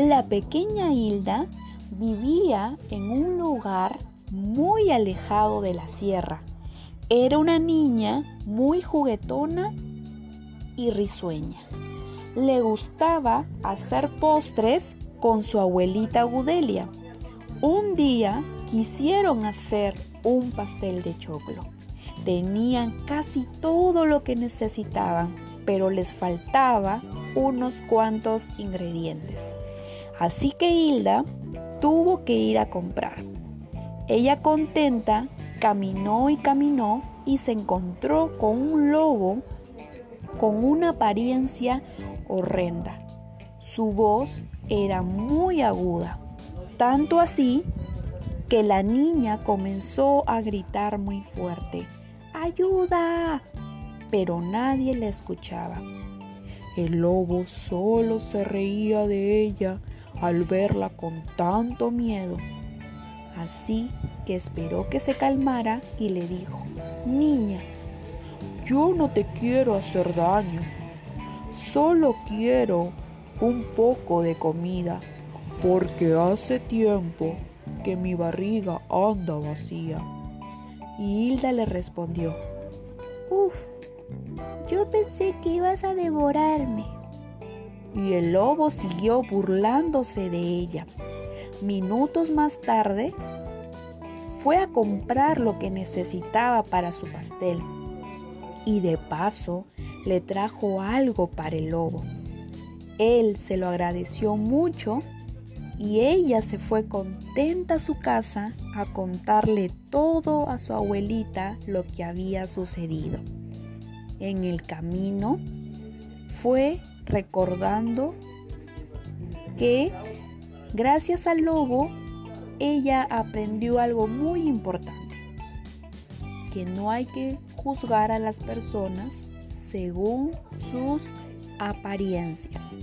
La pequeña Hilda vivía en un lugar muy alejado de la sierra. Era una niña muy juguetona y risueña. Le gustaba hacer postres con su abuelita Gudelia. Un día quisieron hacer un pastel de choclo. Tenían casi todo lo que necesitaban, pero les faltaba unos cuantos ingredientes. Así que Hilda tuvo que ir a comprar. Ella contenta caminó y caminó y se encontró con un lobo con una apariencia horrenda. Su voz era muy aguda, tanto así que la niña comenzó a gritar muy fuerte, ¡Ayuda! Pero nadie le escuchaba. El lobo solo se reía de ella al verla con tanto miedo. Así que esperó que se calmara y le dijo, Niña, yo no te quiero hacer daño, solo quiero un poco de comida, porque hace tiempo que mi barriga anda vacía. Y Hilda le respondió, Uf, yo pensé que ibas a devorarme. Y el lobo siguió burlándose de ella. Minutos más tarde, fue a comprar lo que necesitaba para su pastel y de paso le trajo algo para el lobo. Él se lo agradeció mucho y ella se fue contenta a su casa a contarle todo a su abuelita lo que había sucedido. En el camino fue recordando que gracias al lobo ella aprendió algo muy importante, que no hay que juzgar a las personas según sus apariencias.